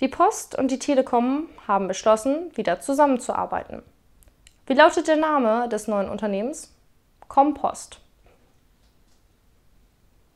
Die Post und die Telekom haben beschlossen, wieder zusammenzuarbeiten. Wie lautet der Name des neuen Unternehmens? Compost.